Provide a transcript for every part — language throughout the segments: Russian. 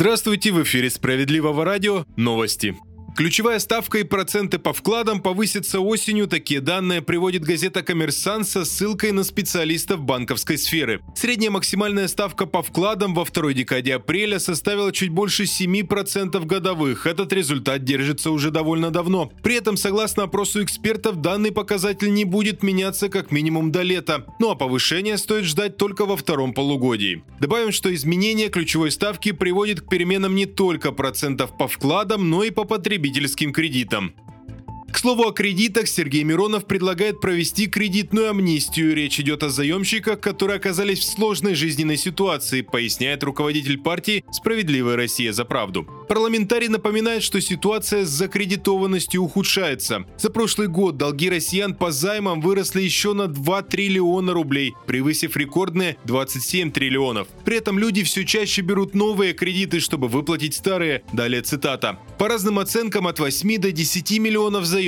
Здравствуйте, в эфире Справедливого радио. Новости. Ключевая ставка и проценты по вкладам повысятся осенью. Такие данные приводит газета «Коммерсант» со ссылкой на специалистов банковской сферы. Средняя максимальная ставка по вкладам во второй декаде апреля составила чуть больше 7% годовых. Этот результат держится уже довольно давно. При этом, согласно опросу экспертов, данный показатель не будет меняться как минимум до лета. Ну а повышение стоит ждать только во втором полугодии. Добавим, что изменение ключевой ставки приводит к переменам не только процентов по вкладам, но и по потребителям потребительским кредитам. К слову о кредитах, Сергей Миронов предлагает провести кредитную амнистию. Речь идет о заемщиках, которые оказались в сложной жизненной ситуации, поясняет руководитель партии «Справедливая Россия за правду». Парламентарий напоминает, что ситуация с закредитованностью ухудшается. За прошлый год долги россиян по займам выросли еще на 2 триллиона рублей, превысив рекордные 27 триллионов. При этом люди все чаще берут новые кредиты, чтобы выплатить старые. Далее цитата. По разным оценкам от 8 до 10 миллионов заемщиков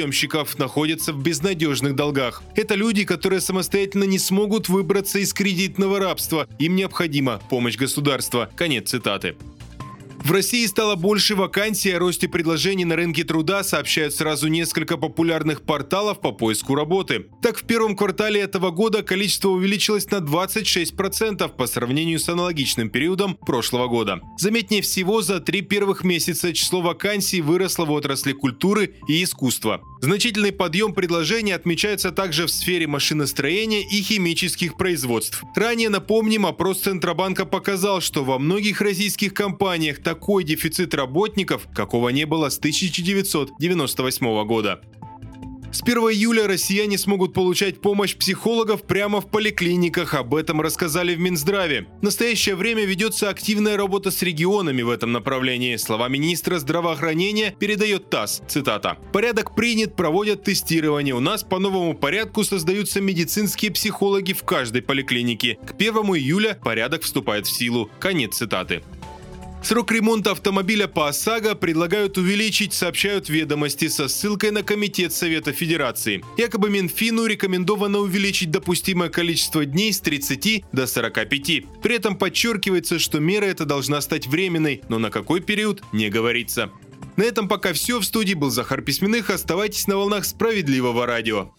находятся в безнадежных долгах. Это люди, которые самостоятельно не смогут выбраться из кредитного рабства. Им необходима помощь государства. Конец цитаты. В России стало больше вакансий, о росте предложений на рынке труда сообщают сразу несколько популярных порталов по поиску работы. Так, в первом квартале этого года количество увеличилось на 26% по сравнению с аналогичным периодом прошлого года. Заметнее всего, за три первых месяца число вакансий выросло в отрасли культуры и искусства. Значительный подъем предложений отмечается также в сфере машиностроения и химических производств. Ранее, напомним, опрос Центробанка показал, что во многих российских компаниях такой дефицит работников, какого не было с 1998 года. С 1 июля россияне смогут получать помощь психологов прямо в поликлиниках. Об этом рассказали в Минздраве. В настоящее время ведется активная работа с регионами в этом направлении. Слова министра здравоохранения передает ТАСС. Цитата. «Порядок принят, проводят тестирование. У нас по новому порядку создаются медицинские психологи в каждой поликлинике. К 1 июля порядок вступает в силу». Конец цитаты. Срок ремонта автомобиля по ОСАГО предлагают увеличить, сообщают ведомости со ссылкой на Комитет Совета Федерации. Якобы Минфину рекомендовано увеличить допустимое количество дней с 30 до 45. При этом подчеркивается, что мера эта должна стать временной, но на какой период не говорится. На этом пока все. В студии был Захар Письменных. Оставайтесь на волнах справедливого радио.